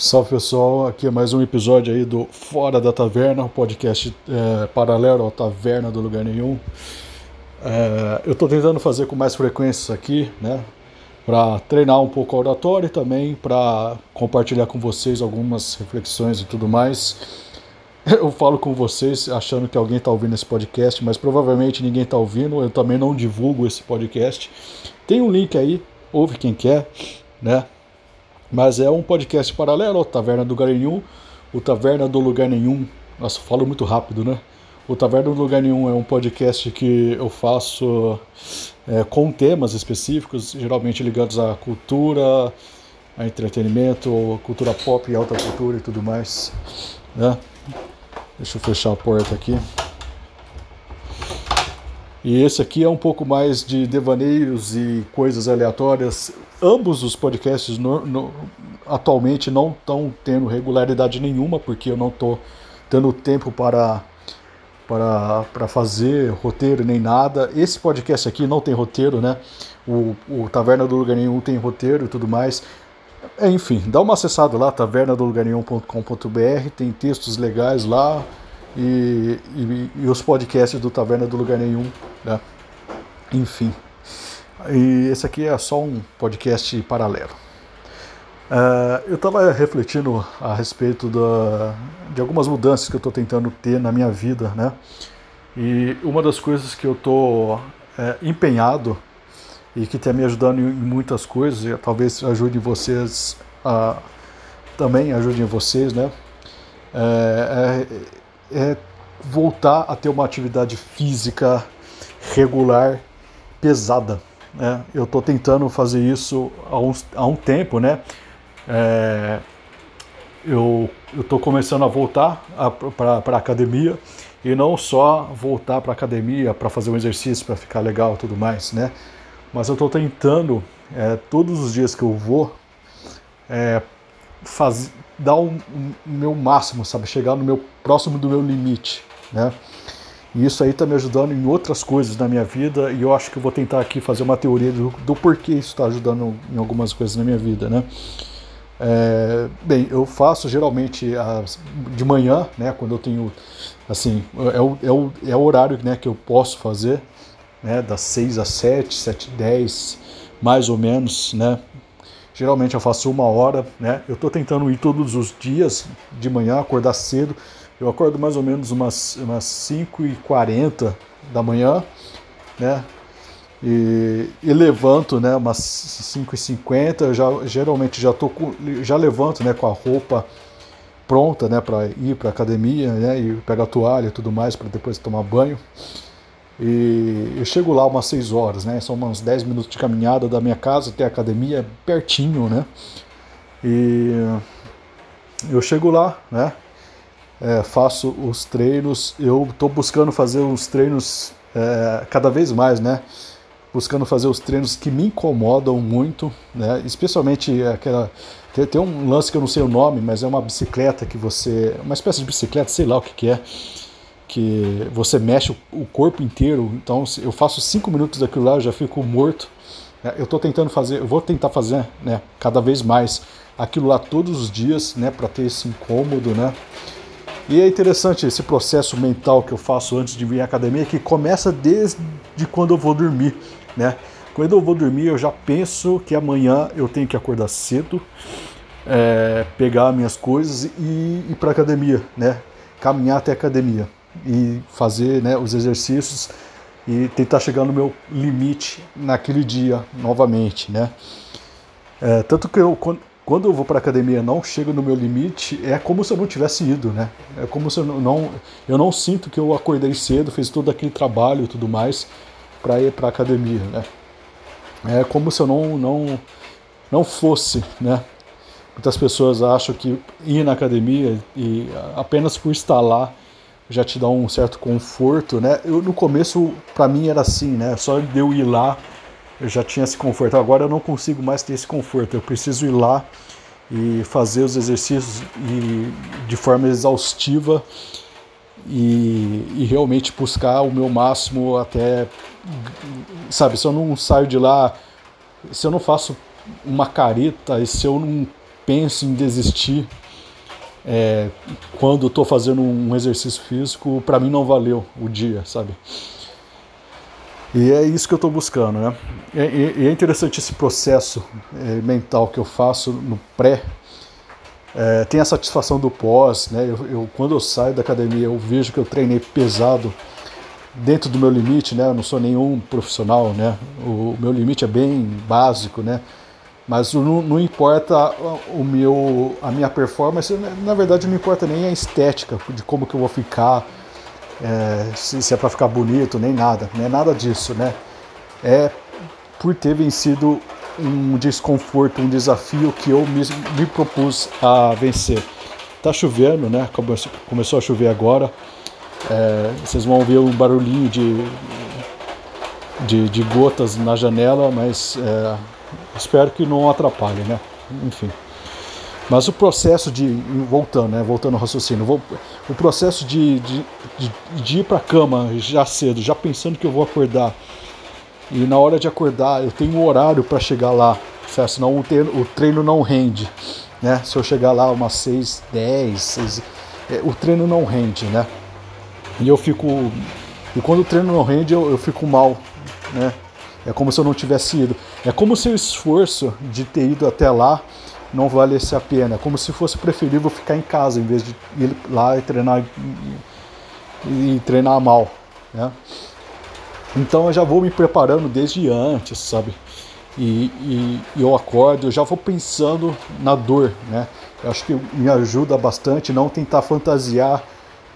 Salve pessoal, aqui é mais um episódio aí do Fora da Taverna, um podcast é, paralelo à Taverna do Lugar Nenhum. É, eu estou tentando fazer com mais frequência aqui, né, para treinar um pouco a oratória e também para compartilhar com vocês algumas reflexões e tudo mais. Eu falo com vocês achando que alguém está ouvindo esse podcast, mas provavelmente ninguém está ouvindo. Eu também não divulgo esse podcast. Tem um link aí, ouve quem quer, né? Mas é um podcast paralelo ao Taverna do Lugar Nenhum. O Taverna do Lugar Nenhum. Nossa, falo muito rápido, né? O Taverna do Lugar Nenhum é um podcast que eu faço é, com temas específicos, geralmente ligados à cultura, a entretenimento, cultura pop, alta cultura e tudo mais. Né? Deixa eu fechar a porta aqui. E esse aqui é um pouco mais de devaneios e coisas aleatórias. Ambos os podcasts no, no, atualmente não estão tendo regularidade nenhuma, porque eu não estou tendo tempo para, para, para fazer roteiro nem nada. Esse podcast aqui não tem roteiro, né? O, o Taverna do Lugar Nenhum tem roteiro e tudo mais. Enfim, dá uma acessada lá, tavernadolugarnenhum.com.br, tem textos legais lá, e, e, e, os podcasts do Taverna do Lugar Nenhum, né? Enfim. E esse aqui é só um podcast paralelo. Uh, eu estava refletindo a respeito da, de algumas mudanças que eu estou tentando ter na minha vida, né? E uma das coisas que eu estou é, empenhado e que está me ajudando em muitas coisas, e talvez ajude vocês a, também ajudem vocês, né? É, é, é voltar a ter uma atividade física regular, pesada. Né? Eu estou tentando fazer isso há um, há um tempo, né? É, eu estou começando a voltar para a academia e não só voltar para a academia para fazer um exercício, para ficar legal e tudo mais, né? Mas eu estou tentando, é, todos os dias que eu vou, é, faz, dar o um, um, meu máximo, sabe? Chegar no meu próximo do meu limite, né? E isso aí está me ajudando em outras coisas na minha vida e eu acho que eu vou tentar aqui fazer uma teoria do, do porquê isso está ajudando em algumas coisas na minha vida, né? É, bem, eu faço geralmente as, de manhã, né? Quando eu tenho, assim, é o, é o, é o horário né, que eu posso fazer, né? Das 6 às 7, 7 10, mais ou menos, né? Geralmente eu faço uma hora, né? Eu estou tentando ir todos os dias de manhã, acordar cedo. Eu acordo mais ou menos umas, umas 5h40 da manhã, né? E, e levanto, né? Umas 5h50, já, geralmente já, tô com, já levanto né, com a roupa pronta, né? Para ir para academia, né? E pegar toalha e tudo mais para depois tomar banho. E eu chego lá umas 6 horas, né? São uns 10 minutos de caminhada da minha casa até a academia, pertinho, né? E eu chego lá, né? É, faço os treinos, eu estou buscando fazer os treinos é, cada vez mais, né? Buscando fazer os treinos que me incomodam muito, né? Especialmente aquela. Tem, tem um lance que eu não sei o nome, mas é uma bicicleta que você. Uma espécie de bicicleta, sei lá o que, que é que você mexe o corpo inteiro. Então, eu faço cinco minutos daquilo lá, eu já fico morto. É, eu estou tentando fazer, eu vou tentar fazer, né, cada vez mais aquilo lá todos os dias, né, para ter esse incômodo, né. E é interessante esse processo mental que eu faço antes de vir à academia, que começa desde quando eu vou dormir, né. Quando eu vou dormir, eu já penso que amanhã eu tenho que acordar cedo, é, pegar minhas coisas e ir para academia, né, caminhar até a academia e fazer né, os exercícios e tentar chegar no meu limite naquele dia novamente, né? É, tanto que eu, quando eu vou para academia não chego no meu limite, é como se eu não tivesse ido, né? É como se eu não, eu não sinto que eu acordei cedo, fiz todo aquele trabalho e tudo mais para ir para academia, né? É como se eu não, não, não fosse, né? Muitas pessoas acham que ir na academia e apenas por estar lá já te dá um certo conforto, né? Eu, no começo, para mim era assim, né? Só de eu ir lá, eu já tinha esse conforto. Agora eu não consigo mais ter esse conforto. Eu preciso ir lá e fazer os exercícios e, de forma exaustiva e, e, realmente buscar o meu máximo até, sabe? Se eu não saio de lá, se eu não faço uma careta e se eu não penso em desistir é, quando estou fazendo um exercício físico, para mim não valeu o dia, sabe? E é isso que eu estou buscando, né? E, é interessante esse processo é, mental que eu faço no pré. É, tem a satisfação do pós, né? Eu, eu, quando eu saio da academia, eu vejo que eu treinei pesado dentro do meu limite, né? Eu não sou nenhum profissional, né? O meu limite é bem básico, né? Mas não, não, importa o meu, a minha performance, na verdade não importa nem a estética de como que eu vou ficar, é, se, se, é para ficar bonito, nem nada, não é nada disso, né? É por ter vencido um desconforto, um desafio que eu me, me propus a vencer. Tá chovendo, né? Começou a chover agora. É, vocês vão ouvir um barulhinho de, de, de gotas na janela, mas é, Espero que não atrapalhe, né? Enfim. Mas o processo de. Voltando, né? Voltando ao raciocínio. O processo de, de, de, de ir para a cama já cedo, já pensando que eu vou acordar. E na hora de acordar, eu tenho um horário para chegar lá, certo? senão o treino, o treino não rende. Né? Se eu chegar lá umas 6, 10, 6, é, o treino não rende, né? E eu fico. E quando o treino não rende, eu, eu fico mal, né? É como se eu não tivesse ido. É como se o esforço de ter ido até lá não valesse a pena. É como se fosse preferível ficar em casa em vez de ir lá e treinar e, treinar mal, né? Então eu já vou me preparando desde antes, sabe? E, e, e, eu acordo, eu já vou pensando na dor, né? Eu acho que me ajuda bastante não tentar fantasiar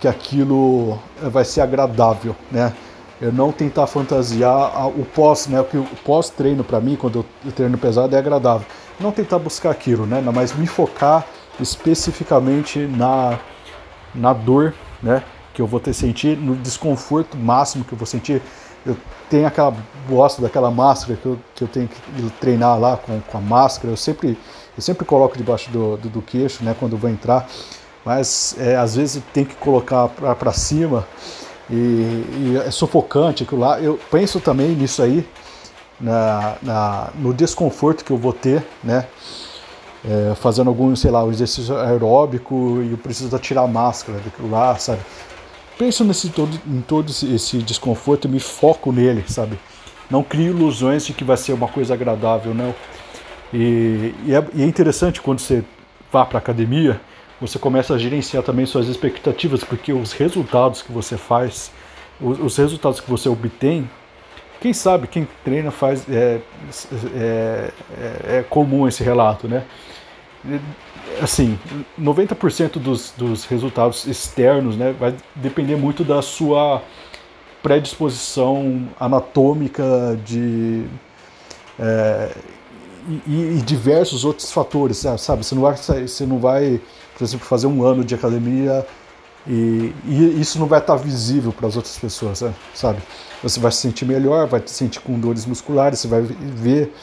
que aquilo vai ser agradável, né? Eu não tentar fantasiar o pós, né? O pós-treino para mim, quando eu treino pesado, é agradável. Não tentar buscar aquilo, né? Mas me focar especificamente na, na dor, né? Que eu vou ter sentir, no desconforto máximo que eu vou sentir. Eu tenho aquela gosto daquela máscara que eu, que eu tenho que treinar lá com, com a máscara. Eu sempre, eu sempre coloco debaixo do, do, do queixo, né? Quando vou entrar. Mas é, às vezes tem que colocar para cima e, e é sufocante aquilo lá. Eu penso também nisso aí, na, na, no desconforto que eu vou ter, né? É, fazendo algum, sei lá, um exercício aeróbico e eu preciso tirar a máscara daquilo lá, sabe? Penso nesse todo, em todo esse, desconforto e me foco nele, sabe? Não crio ilusões de que vai ser uma coisa agradável, não. E, e, é, e é interessante quando você vá para academia você começa a gerenciar também suas expectativas, porque os resultados que você faz, os, os resultados que você obtém, quem sabe, quem treina faz. É, é, é, é comum esse relato, né? Assim, 90% dos, dos resultados externos né, vai depender muito da sua predisposição anatômica de. É, e, e, diversos outros fatores, sabe? Você não vai, você não vai por exemplo, fazer um ano de academia e, e isso não vai estar visível para as outras pessoas, né? sabe? Você vai se sentir melhor, vai se sentir com dores musculares, você vai ver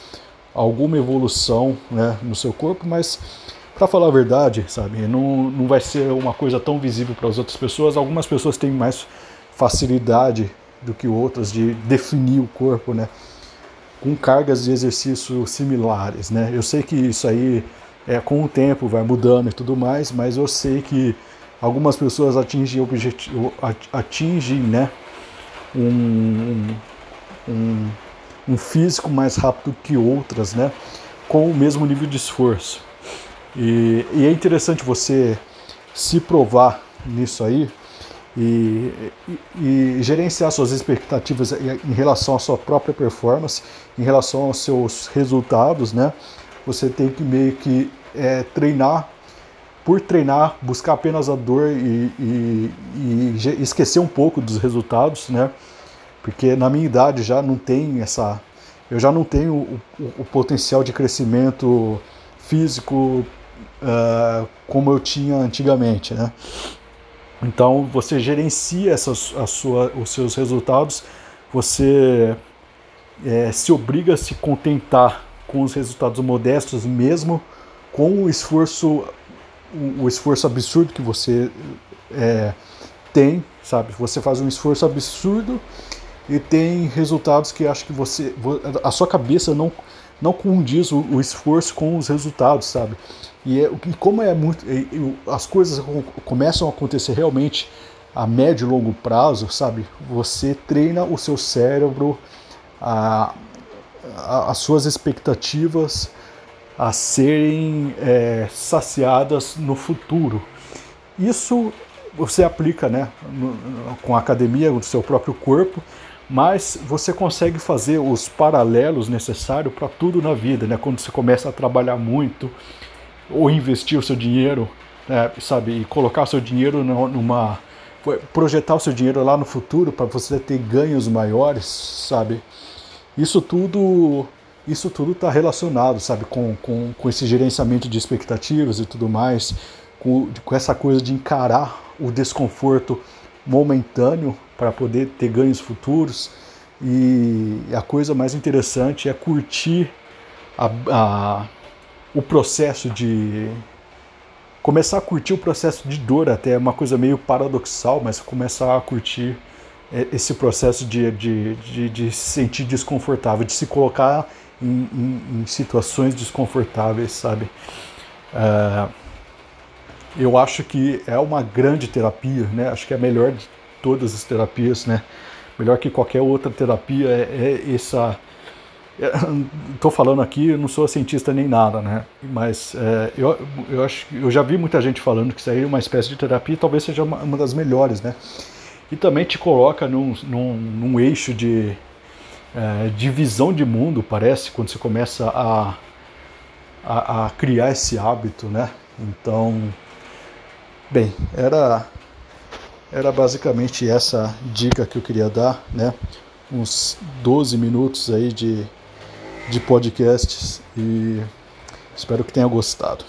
alguma evolução né, no seu corpo, mas para falar a verdade, sabe, não, não vai ser uma coisa tão visível para as outras pessoas. Algumas pessoas têm mais facilidade do que outras de definir o corpo, né? Com cargas de exercício similares, né? Eu sei que isso aí é, com o tempo vai mudando e tudo mais, mas eu sei que algumas pessoas atingem, objetivo, atingem né, um, um, um físico mais rápido que outras, né, com o mesmo nível de esforço. E, e é interessante você se provar nisso aí e, e, e, gerenciar suas expectativas em relação à sua própria performance, em relação aos seus resultados, né? Você tem que meio que é, treinar por treinar, buscar apenas a dor e, e, e, esquecer um pouco dos resultados, né? Porque na minha idade já não tem essa, eu já não tenho o, o, o potencial de crescimento físico uh, como eu tinha antigamente, né? Então você gerencia essas, a sua, os seus resultados, você é, se obriga a se contentar com os resultados modestos mesmo com o esforço, o, esforço absurdo que você é, tem, sabe? Você faz um esforço absurdo e tem resultados que acho que você, a sua cabeça não não condiz o, o esforço com os resultados, sabe? E, é, e como é muito. As coisas começam a acontecer realmente a médio e longo prazo, sabe? Você treina o seu cérebro, a, a, as suas expectativas a serem é, saciadas no futuro. Isso você aplica né, no, com a academia, no seu próprio corpo, mas você consegue fazer os paralelos necessários para tudo na vida, né? Quando você começa a trabalhar muito ou investir o seu dinheiro, né, sabe, e colocar o seu dinheiro numa projetar o seu dinheiro lá no futuro para você ter ganhos maiores, sabe? Isso tudo isso tudo está relacionado, sabe, com, com, com esse gerenciamento de expectativas e tudo mais, com, com essa coisa de encarar o desconforto momentâneo para poder ter ganhos futuros. E a coisa mais interessante é curtir a, a, o processo de. Começar a curtir o processo de dor, até é uma coisa meio paradoxal, mas começar a curtir é, esse processo de, de, de, de se sentir desconfortável, de se colocar em, em, em situações desconfortáveis, sabe? Uh, eu acho que é uma grande terapia, né? Acho que é a melhor de todas as terapias, né? Melhor que qualquer outra terapia é, é essa. Estou é, falando aqui, eu não sou cientista nem nada, né? Mas é, eu, eu acho eu já vi muita gente falando que isso aí é uma espécie de terapia, talvez seja uma, uma das melhores, né? E também te coloca num, num, num eixo de, é, de visão de mundo, parece, quando você começa a, a, a criar esse hábito, né? Então, Bem, era, era basicamente essa dica que eu queria dar, né? Uns 12 minutos aí de, de podcasts e espero que tenha gostado.